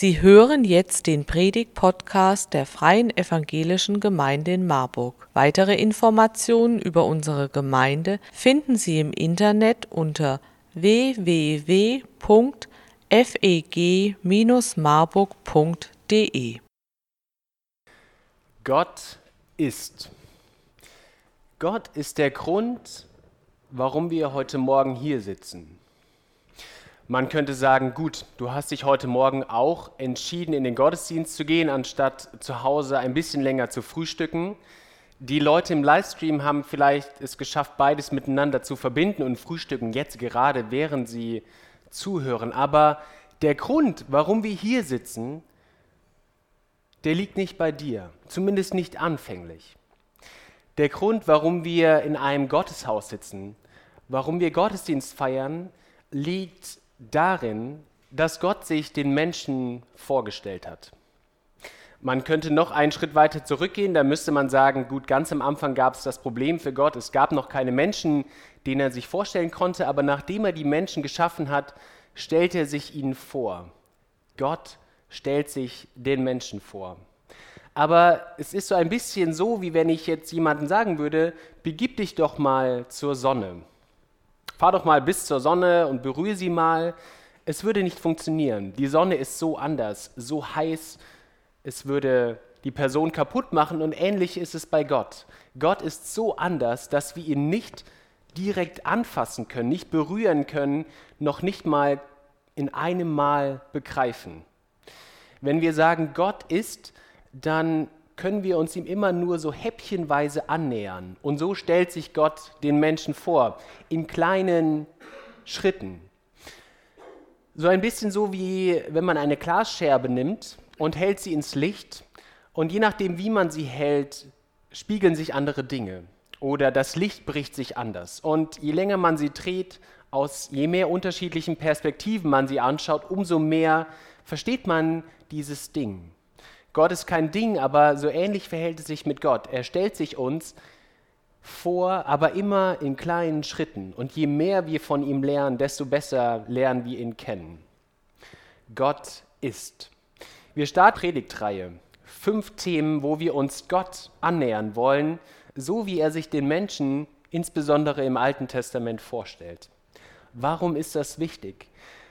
Sie hören jetzt den Predig-Podcast der Freien Evangelischen Gemeinde in Marburg. Weitere Informationen über unsere Gemeinde finden Sie im Internet unter www.feg-marburg.de. Gott ist. Gott ist der Grund, warum wir heute Morgen hier sitzen. Man könnte sagen, gut, du hast dich heute Morgen auch entschieden, in den Gottesdienst zu gehen, anstatt zu Hause ein bisschen länger zu frühstücken. Die Leute im Livestream haben vielleicht es geschafft, beides miteinander zu verbinden und frühstücken jetzt gerade, während sie zuhören. Aber der Grund, warum wir hier sitzen, der liegt nicht bei dir, zumindest nicht anfänglich. Der Grund, warum wir in einem Gotteshaus sitzen, warum wir Gottesdienst feiern, liegt darin, dass Gott sich den Menschen vorgestellt hat. Man könnte noch einen Schritt weiter zurückgehen, da müsste man sagen, gut, ganz am Anfang gab es das Problem für Gott, es gab noch keine Menschen, denen er sich vorstellen konnte, aber nachdem er die Menschen geschaffen hat, stellt er sich ihnen vor. Gott stellt sich den Menschen vor. Aber es ist so ein bisschen so, wie wenn ich jetzt jemandem sagen würde, begib dich doch mal zur Sonne. Fahr doch mal bis zur Sonne und berühre sie mal. Es würde nicht funktionieren. Die Sonne ist so anders, so heiß, es würde die Person kaputt machen und ähnlich ist es bei Gott. Gott ist so anders, dass wir ihn nicht direkt anfassen können, nicht berühren können, noch nicht mal in einem Mal begreifen. Wenn wir sagen, Gott ist, dann können wir uns ihm immer nur so häppchenweise annähern. Und so stellt sich Gott den Menschen vor, in kleinen Schritten. So ein bisschen so wie wenn man eine Glasscherbe nimmt und hält sie ins Licht und je nachdem, wie man sie hält, spiegeln sich andere Dinge oder das Licht bricht sich anders. Und je länger man sie dreht, aus je mehr unterschiedlichen Perspektiven man sie anschaut, umso mehr versteht man dieses Ding. Gott ist kein Ding, aber so ähnlich verhält es sich mit Gott. Er stellt sich uns vor, aber immer in kleinen Schritten. Und je mehr wir von ihm lernen, desto besser lernen wir ihn kennen. Gott ist. Wir starten Predigtreihe. Fünf Themen, wo wir uns Gott annähern wollen, so wie er sich den Menschen insbesondere im Alten Testament vorstellt. Warum ist das wichtig?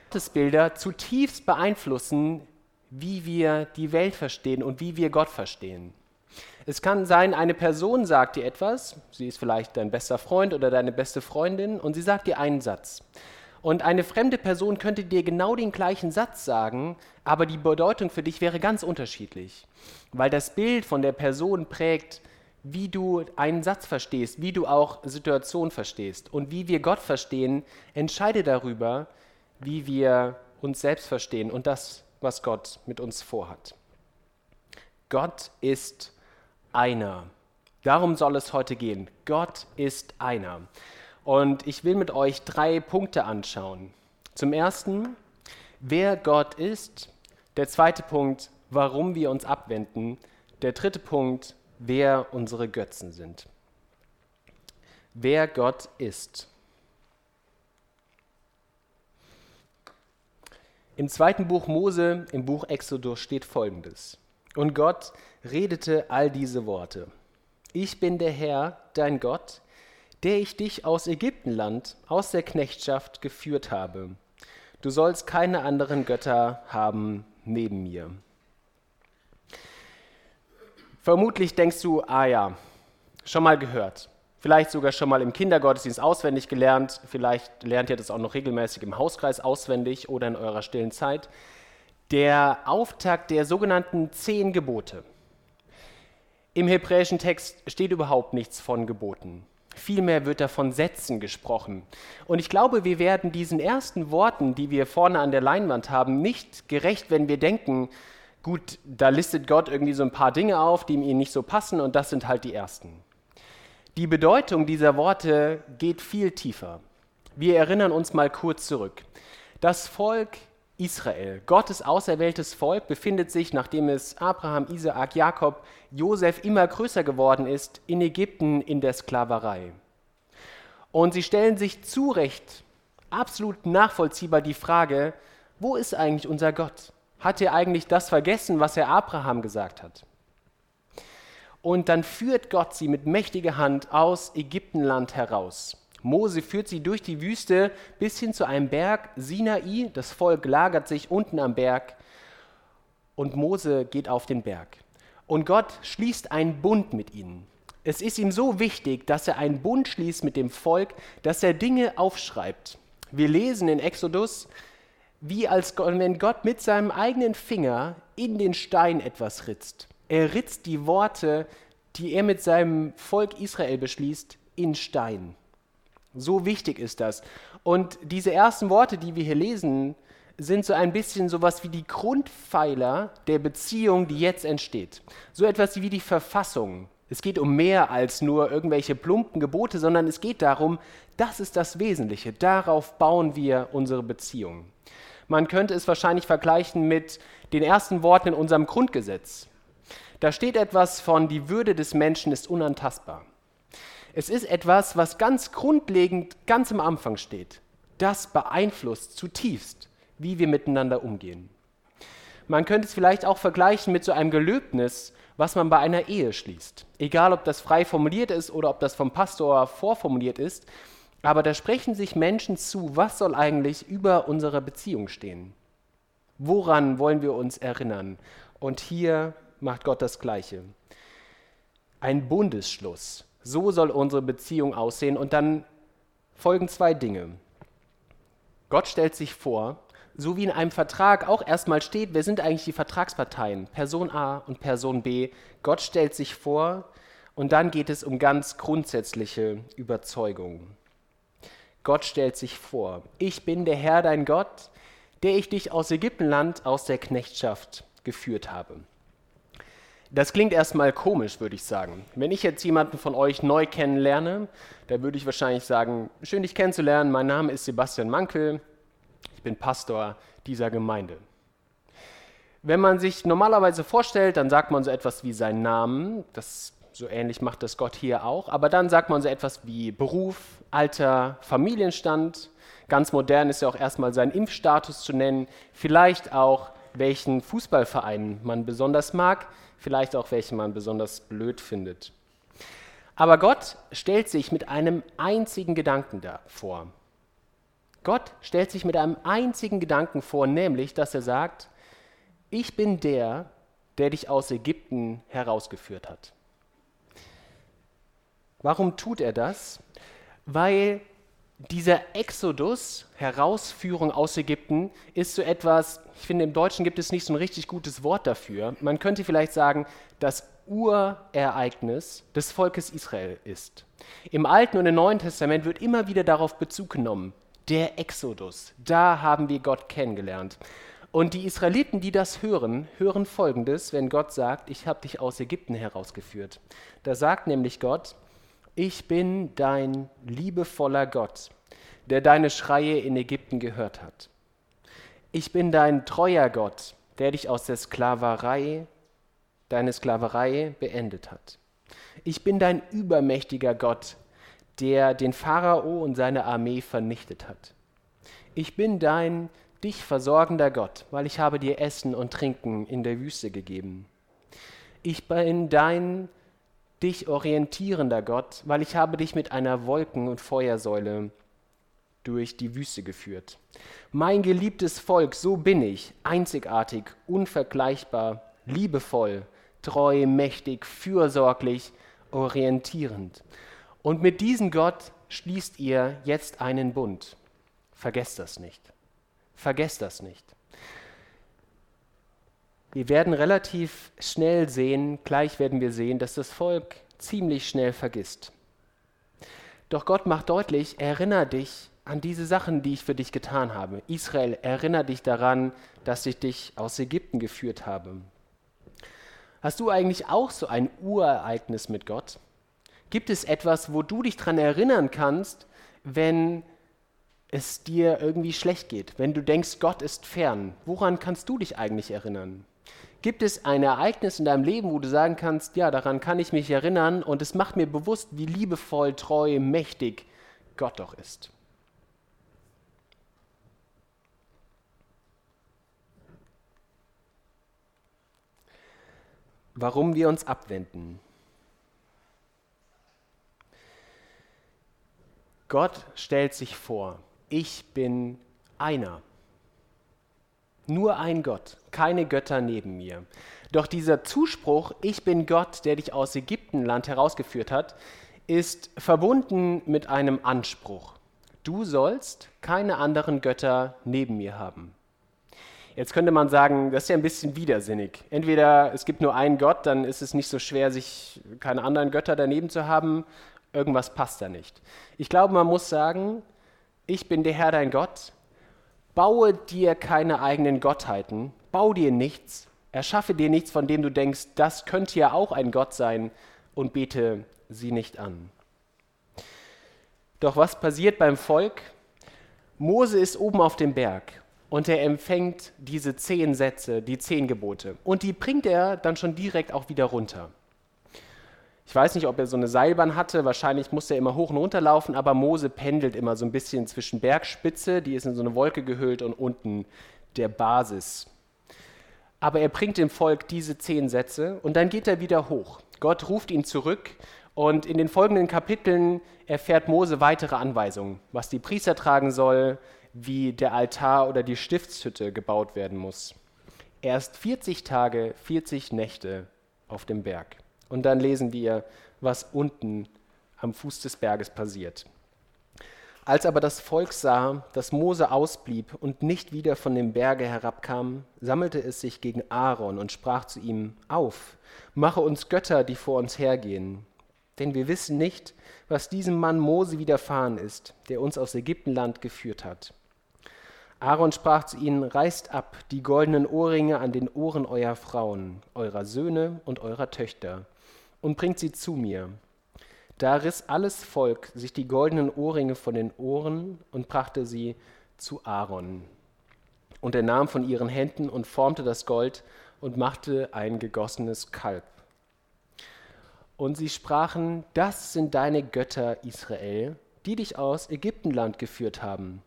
Gottesbilder zutiefst beeinflussen wie wir die Welt verstehen und wie wir Gott verstehen. Es kann sein, eine Person sagt dir etwas, sie ist vielleicht dein bester Freund oder deine beste Freundin und sie sagt dir einen Satz. Und eine fremde Person könnte dir genau den gleichen Satz sagen, aber die Bedeutung für dich wäre ganz unterschiedlich, weil das Bild von der Person prägt, wie du einen Satz verstehst, wie du auch Situationen verstehst. Und wie wir Gott verstehen, entscheide darüber, wie wir uns selbst verstehen. Und das was Gott mit uns vorhat. Gott ist einer. Darum soll es heute gehen. Gott ist einer. Und ich will mit euch drei Punkte anschauen. Zum ersten, wer Gott ist. Der zweite Punkt, warum wir uns abwenden. Der dritte Punkt, wer unsere Götzen sind. Wer Gott ist. Im zweiten Buch Mose, im Buch Exodus steht folgendes. Und Gott redete all diese Worte. Ich bin der Herr, dein Gott, der ich dich aus Ägyptenland, aus der Knechtschaft geführt habe. Du sollst keine anderen Götter haben neben mir. Vermutlich denkst du, ah ja, schon mal gehört vielleicht sogar schon mal im Kindergottesdienst auswendig gelernt, vielleicht lernt ihr das auch noch regelmäßig im Hauskreis auswendig oder in eurer stillen Zeit. Der Auftakt der sogenannten zehn Gebote. Im hebräischen Text steht überhaupt nichts von Geboten. Vielmehr wird da von Sätzen gesprochen. Und ich glaube, wir werden diesen ersten Worten, die wir vorne an der Leinwand haben, nicht gerecht, wenn wir denken, gut, da listet Gott irgendwie so ein paar Dinge auf, die ihm nicht so passen und das sind halt die ersten. Die Bedeutung dieser Worte geht viel tiefer. Wir erinnern uns mal kurz zurück. Das Volk Israel, Gottes auserwähltes Volk, befindet sich, nachdem es Abraham, Isaak, Jakob, Josef immer größer geworden ist, in Ägypten in der Sklaverei. Und sie stellen sich zu Recht absolut nachvollziehbar die Frage, wo ist eigentlich unser Gott? Hat er eigentlich das vergessen, was er Abraham gesagt hat? Und dann führt Gott sie mit mächtiger Hand aus Ägyptenland heraus. Mose führt sie durch die Wüste bis hin zu einem Berg, Sinai. Das Volk lagert sich unten am Berg und Mose geht auf den Berg. Und Gott schließt einen Bund mit ihnen. Es ist ihm so wichtig, dass er einen Bund schließt mit dem Volk, dass er Dinge aufschreibt. Wir lesen in Exodus, wie als wenn Gott mit seinem eigenen Finger in den Stein etwas ritzt. Er ritzt die Worte, die er mit seinem Volk Israel beschließt, in Stein. So wichtig ist das. Und diese ersten Worte, die wir hier lesen, sind so ein bisschen sowas wie die Grundpfeiler der Beziehung, die jetzt entsteht. So etwas wie die Verfassung. Es geht um mehr als nur irgendwelche plumpen Gebote, sondern es geht darum, das ist das Wesentliche. Darauf bauen wir unsere Beziehung. Man könnte es wahrscheinlich vergleichen mit den ersten Worten in unserem Grundgesetz. Da steht etwas von, die Würde des Menschen ist unantastbar. Es ist etwas, was ganz grundlegend ganz am Anfang steht. Das beeinflusst zutiefst, wie wir miteinander umgehen. Man könnte es vielleicht auch vergleichen mit so einem Gelöbnis, was man bei einer Ehe schließt. Egal, ob das frei formuliert ist oder ob das vom Pastor vorformuliert ist, aber da sprechen sich Menschen zu, was soll eigentlich über unsere Beziehung stehen? Woran wollen wir uns erinnern? Und hier macht Gott das Gleiche. Ein Bundesschluss. So soll unsere Beziehung aussehen. Und dann folgen zwei Dinge. Gott stellt sich vor, so wie in einem Vertrag auch erstmal steht, wer sind eigentlich die Vertragsparteien? Person A und Person B. Gott stellt sich vor und dann geht es um ganz grundsätzliche Überzeugungen. Gott stellt sich vor, ich bin der Herr dein Gott, der ich dich aus Ägyptenland, aus der Knechtschaft geführt habe. Das klingt erstmal komisch, würde ich sagen. Wenn ich jetzt jemanden von euch neu kennenlerne, dann würde ich wahrscheinlich sagen, schön dich kennenzulernen, mein Name ist Sebastian Mankel, ich bin Pastor dieser Gemeinde. Wenn man sich normalerweise vorstellt, dann sagt man so etwas wie seinen Namen, das so ähnlich macht das Gott hier auch, aber dann sagt man so etwas wie Beruf, Alter, Familienstand, ganz modern ist ja auch erstmal sein Impfstatus zu nennen, vielleicht auch welchen Fußballverein man besonders mag, vielleicht auch welchen man besonders blöd findet. Aber Gott stellt sich mit einem einzigen Gedanken vor. Gott stellt sich mit einem einzigen Gedanken vor, nämlich, dass er sagt, ich bin der, der dich aus Ägypten herausgeführt hat. Warum tut er das? Weil dieser Exodus, Herausführung aus Ägypten, ist so etwas, ich finde, im Deutschen gibt es nicht so ein richtig gutes Wort dafür. Man könnte vielleicht sagen, das Urereignis des Volkes Israel ist. Im Alten und im Neuen Testament wird immer wieder darauf Bezug genommen. Der Exodus, da haben wir Gott kennengelernt. Und die Israeliten, die das hören, hören Folgendes, wenn Gott sagt, ich habe dich aus Ägypten herausgeführt. Da sagt nämlich Gott, ich bin dein liebevoller Gott, der deine Schreie in Ägypten gehört hat. Ich bin dein treuer Gott, der dich aus der Sklaverei, deine Sklaverei beendet hat. Ich bin dein übermächtiger Gott, der den Pharao und seine Armee vernichtet hat. Ich bin dein dich versorgender Gott, weil ich habe dir Essen und Trinken in der Wüste gegeben. Ich bin dein dich orientierender Gott, weil ich habe dich mit einer Wolken- und Feuersäule durch die Wüste geführt. Mein geliebtes Volk, so bin ich, einzigartig, unvergleichbar, liebevoll, treu, mächtig, fürsorglich, orientierend. Und mit diesem Gott schließt ihr jetzt einen Bund. Vergesst das nicht. Vergesst das nicht. Wir werden relativ schnell sehen, gleich werden wir sehen, dass das Volk ziemlich schnell vergisst. Doch Gott macht deutlich, erinnere dich an diese Sachen, die ich für dich getan habe. Israel, erinnere dich daran, dass ich dich aus Ägypten geführt habe. Hast du eigentlich auch so ein Urereignis mit Gott? Gibt es etwas, wo du dich daran erinnern kannst, wenn es dir irgendwie schlecht geht, wenn du denkst, Gott ist fern? Woran kannst du dich eigentlich erinnern? Gibt es ein Ereignis in deinem Leben, wo du sagen kannst, ja, daran kann ich mich erinnern und es macht mir bewusst, wie liebevoll, treu, mächtig Gott doch ist? warum wir uns abwenden. Gott stellt sich vor, ich bin einer. Nur ein Gott, keine Götter neben mir. Doch dieser Zuspruch, ich bin Gott, der dich aus Ägyptenland herausgeführt hat, ist verbunden mit einem Anspruch. Du sollst keine anderen Götter neben mir haben. Jetzt könnte man sagen, das ist ja ein bisschen widersinnig. Entweder es gibt nur einen Gott, dann ist es nicht so schwer, sich keine anderen Götter daneben zu haben. Irgendwas passt da nicht. Ich glaube, man muss sagen, ich bin der Herr dein Gott. Baue dir keine eigenen Gottheiten. Bau dir nichts. Erschaffe dir nichts, von dem du denkst, das könnte ja auch ein Gott sein und bete sie nicht an. Doch was passiert beim Volk? Mose ist oben auf dem Berg und er empfängt diese zehn Sätze, die zehn Gebote. Und die bringt er dann schon direkt auch wieder runter. Ich weiß nicht, ob er so eine Seilbahn hatte, wahrscheinlich musste er immer hoch und runter laufen, aber Mose pendelt immer so ein bisschen zwischen Bergspitze, die ist in so eine Wolke gehüllt, und unten der Basis. Aber er bringt dem Volk diese zehn Sätze und dann geht er wieder hoch. Gott ruft ihn zurück und in den folgenden Kapiteln erfährt Mose weitere Anweisungen, was die Priester tragen soll, wie der Altar oder die Stiftshütte gebaut werden muss. Erst 40 Tage, 40 Nächte auf dem Berg. Und dann lesen wir, was unten am Fuß des Berges passiert. Als aber das Volk sah, dass Mose ausblieb und nicht wieder von dem Berge herabkam, sammelte es sich gegen Aaron und sprach zu ihm, Auf, mache uns Götter, die vor uns hergehen. Denn wir wissen nicht, was diesem Mann Mose widerfahren ist, der uns aus Ägyptenland geführt hat. Aaron sprach zu ihnen, reißt ab die goldenen Ohrringe an den Ohren eurer Frauen, eurer Söhne und eurer Töchter, und bringt sie zu mir. Da riss alles Volk sich die goldenen Ohrringe von den Ohren und brachte sie zu Aaron. Und er nahm von ihren Händen und formte das Gold und machte ein gegossenes Kalb. Und sie sprachen, das sind deine Götter, Israel, die dich aus Ägyptenland geführt haben.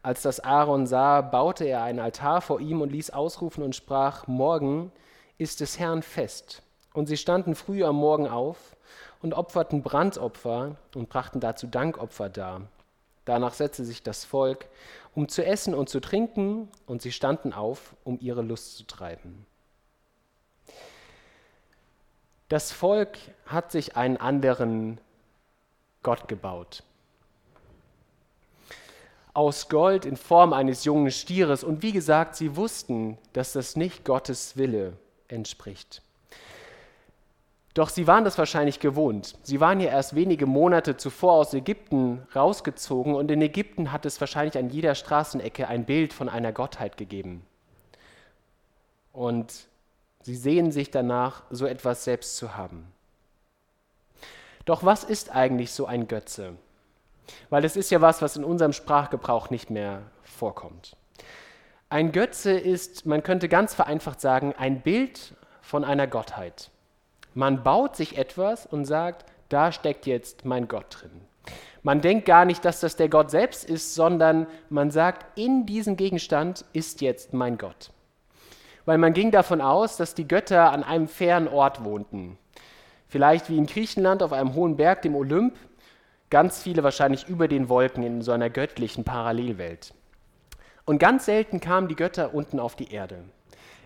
Als das Aaron sah, baute er einen Altar vor ihm und ließ ausrufen und sprach, morgen ist des Herrn Fest. Und sie standen früh am Morgen auf und opferten Brandopfer und brachten dazu Dankopfer dar. Danach setzte sich das Volk, um zu essen und zu trinken, und sie standen auf, um ihre Lust zu treiben. Das Volk hat sich einen anderen Gott gebaut. Aus Gold in Form eines jungen Stieres. Und wie gesagt, sie wussten, dass das nicht Gottes Wille entspricht. Doch sie waren das wahrscheinlich gewohnt. Sie waren ja erst wenige Monate zuvor aus Ägypten rausgezogen und in Ägypten hat es wahrscheinlich an jeder Straßenecke ein Bild von einer Gottheit gegeben. Und Sie sehen sich danach, so etwas selbst zu haben. Doch was ist eigentlich so ein Götze? Weil es ist ja was, was in unserem Sprachgebrauch nicht mehr vorkommt. Ein Götze ist, man könnte ganz vereinfacht sagen, ein Bild von einer Gottheit. Man baut sich etwas und sagt, da steckt jetzt mein Gott drin. Man denkt gar nicht, dass das der Gott selbst ist, sondern man sagt, in diesem Gegenstand ist jetzt mein Gott weil man ging davon aus, dass die Götter an einem fernen Ort wohnten. Vielleicht wie in Griechenland auf einem hohen Berg, dem Olymp, ganz viele wahrscheinlich über den Wolken in so einer göttlichen Parallelwelt. Und ganz selten kamen die Götter unten auf die Erde.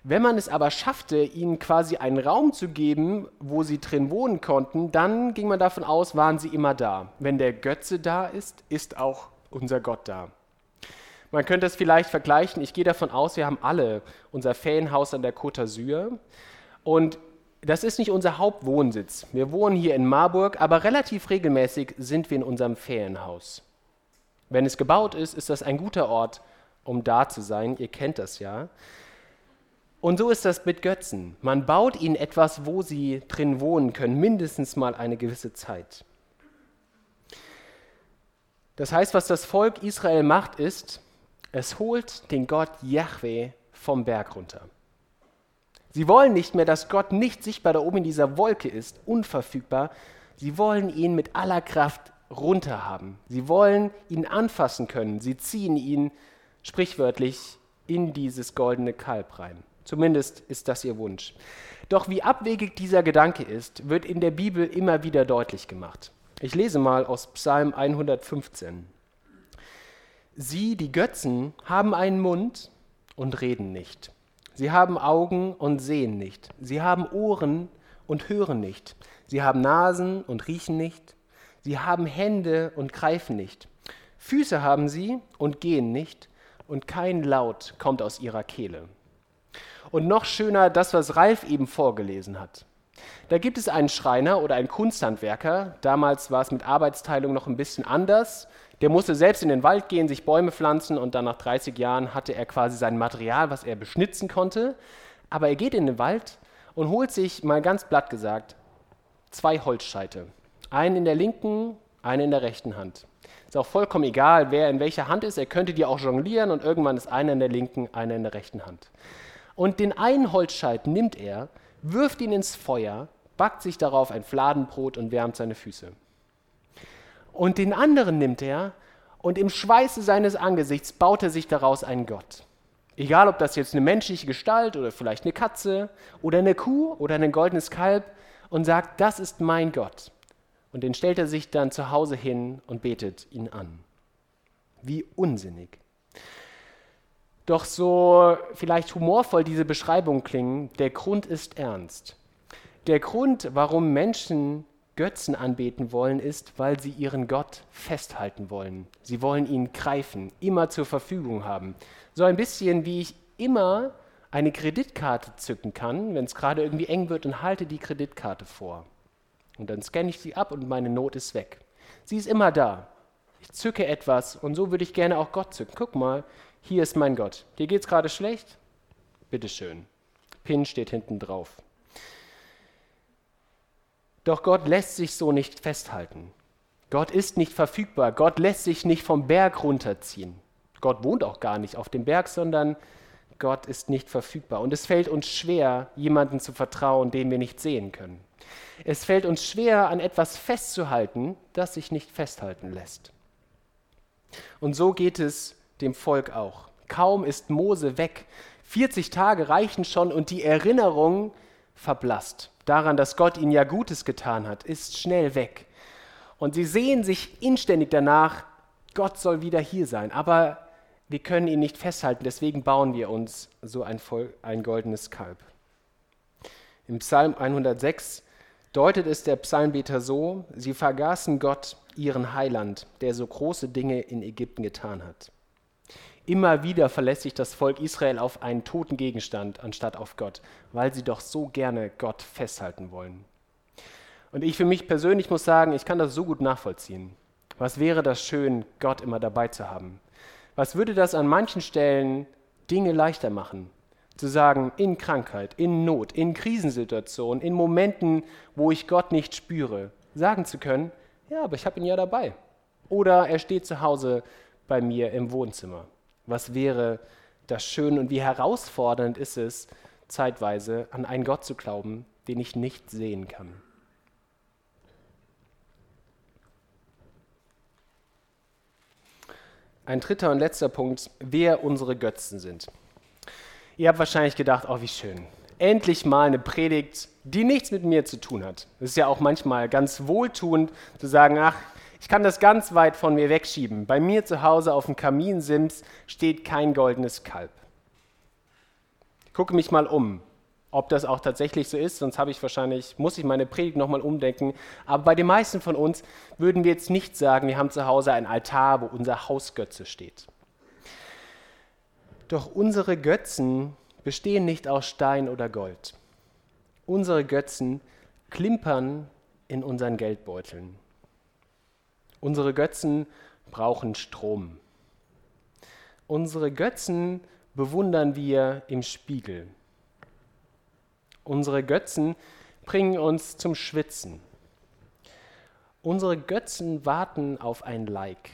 Wenn man es aber schaffte, ihnen quasi einen Raum zu geben, wo sie drin wohnen konnten, dann ging man davon aus, waren sie immer da. Wenn der Götze da ist, ist auch unser Gott da. Man könnte es vielleicht vergleichen, ich gehe davon aus, wir haben alle unser Ferienhaus an der Côte d'Azur und das ist nicht unser Hauptwohnsitz. Wir wohnen hier in Marburg, aber relativ regelmäßig sind wir in unserem Ferienhaus. Wenn es gebaut ist, ist das ein guter Ort, um da zu sein. Ihr kennt das ja. Und so ist das mit Götzen. Man baut ihnen etwas, wo sie drin wohnen können, mindestens mal eine gewisse Zeit. Das heißt, was das Volk Israel macht, ist, es holt den Gott Yahweh vom Berg runter. Sie wollen nicht mehr, dass Gott nicht sichtbar da oben in dieser Wolke ist, unverfügbar. Sie wollen ihn mit aller Kraft runter haben. Sie wollen ihn anfassen können. Sie ziehen ihn sprichwörtlich in dieses goldene Kalb rein. Zumindest ist das ihr Wunsch. Doch wie abwegig dieser Gedanke ist, wird in der Bibel immer wieder deutlich gemacht. Ich lese mal aus Psalm 115. Sie, die Götzen, haben einen Mund und reden nicht. Sie haben Augen und sehen nicht. Sie haben Ohren und hören nicht. Sie haben Nasen und riechen nicht. Sie haben Hände und greifen nicht. Füße haben sie und gehen nicht. Und kein Laut kommt aus ihrer Kehle. Und noch schöner das, was Ralf eben vorgelesen hat. Da gibt es einen Schreiner oder einen Kunsthandwerker. Damals war es mit Arbeitsteilung noch ein bisschen anders. Der musste selbst in den Wald gehen, sich Bäume pflanzen und dann nach 30 Jahren hatte er quasi sein Material, was er beschnitzen konnte. Aber er geht in den Wald und holt sich, mal ganz platt gesagt, zwei Holzscheite. Einen in der linken, einen in der rechten Hand. Ist auch vollkommen egal, wer in welcher Hand ist. Er könnte die auch jonglieren und irgendwann ist einer in der linken, einer in der rechten Hand. Und den einen Holzscheit nimmt er, wirft ihn ins Feuer, backt sich darauf ein Fladenbrot und wärmt seine Füße. Und den anderen nimmt er und im Schweiße seines Angesichts baut er sich daraus einen Gott. Egal, ob das jetzt eine menschliche Gestalt oder vielleicht eine Katze oder eine Kuh oder ein goldenes Kalb und sagt, das ist mein Gott. Und den stellt er sich dann zu Hause hin und betet ihn an. Wie unsinnig. Doch so vielleicht humorvoll diese Beschreibungen klingen, der Grund ist ernst. Der Grund, warum Menschen Götzen anbeten wollen, ist, weil sie ihren Gott festhalten wollen. Sie wollen ihn greifen, immer zur Verfügung haben. So ein bisschen wie ich immer eine Kreditkarte zücken kann, wenn es gerade irgendwie eng wird und halte die Kreditkarte vor. Und dann scanne ich sie ab und meine Not ist weg. Sie ist immer da. Ich zücke etwas und so würde ich gerne auch Gott zücken. Guck mal, hier ist mein Gott. Dir geht es gerade schlecht? Bitteschön. Pin steht hinten drauf. Doch Gott lässt sich so nicht festhalten. Gott ist nicht verfügbar. Gott lässt sich nicht vom Berg runterziehen. Gott wohnt auch gar nicht auf dem Berg, sondern Gott ist nicht verfügbar. Und es fällt uns schwer, jemanden zu vertrauen, den wir nicht sehen können. Es fällt uns schwer, an etwas festzuhalten, das sich nicht festhalten lässt. Und so geht es dem Volk auch. Kaum ist Mose weg. 40 Tage reichen schon und die Erinnerung verblasst daran, dass Gott ihnen ja Gutes getan hat, ist schnell weg. Und sie sehen sich inständig danach, Gott soll wieder hier sein. Aber wir können ihn nicht festhalten, deswegen bauen wir uns so ein, Voll, ein goldenes Kalb. Im Psalm 106 deutet es der Psalmbeter so, sie vergaßen Gott, ihren Heiland, der so große Dinge in Ägypten getan hat. Immer wieder verlässt sich das Volk Israel auf einen toten Gegenstand anstatt auf Gott, weil sie doch so gerne Gott festhalten wollen. Und ich für mich persönlich muss sagen, ich kann das so gut nachvollziehen. Was wäre das schön, Gott immer dabei zu haben? Was würde das an manchen Stellen Dinge leichter machen? Zu sagen, in Krankheit, in Not, in Krisensituationen, in Momenten, wo ich Gott nicht spüre, sagen zu können, ja, aber ich habe ihn ja dabei. Oder er steht zu Hause bei mir im Wohnzimmer. Was wäre das schön und wie herausfordernd ist es, zeitweise an einen Gott zu glauben, den ich nicht sehen kann. Ein dritter und letzter Punkt, wer unsere Götzen sind. Ihr habt wahrscheinlich gedacht, oh wie schön, endlich mal eine Predigt, die nichts mit mir zu tun hat. Es ist ja auch manchmal ganz wohltuend zu sagen, ach, ich kann das ganz weit von mir wegschieben. Bei mir zu Hause auf dem Kaminsims steht kein goldenes Kalb. Ich gucke mich mal um, ob das auch tatsächlich so ist, sonst habe ich wahrscheinlich, muss ich meine Predigt nochmal umdenken. Aber bei den meisten von uns würden wir jetzt nicht sagen, wir haben zu Hause ein Altar, wo unser Hausgötze steht. Doch unsere Götzen bestehen nicht aus Stein oder Gold. Unsere Götzen klimpern in unseren Geldbeuteln. Unsere Götzen brauchen Strom. Unsere Götzen bewundern wir im Spiegel. Unsere Götzen bringen uns zum Schwitzen. Unsere Götzen warten auf ein Like.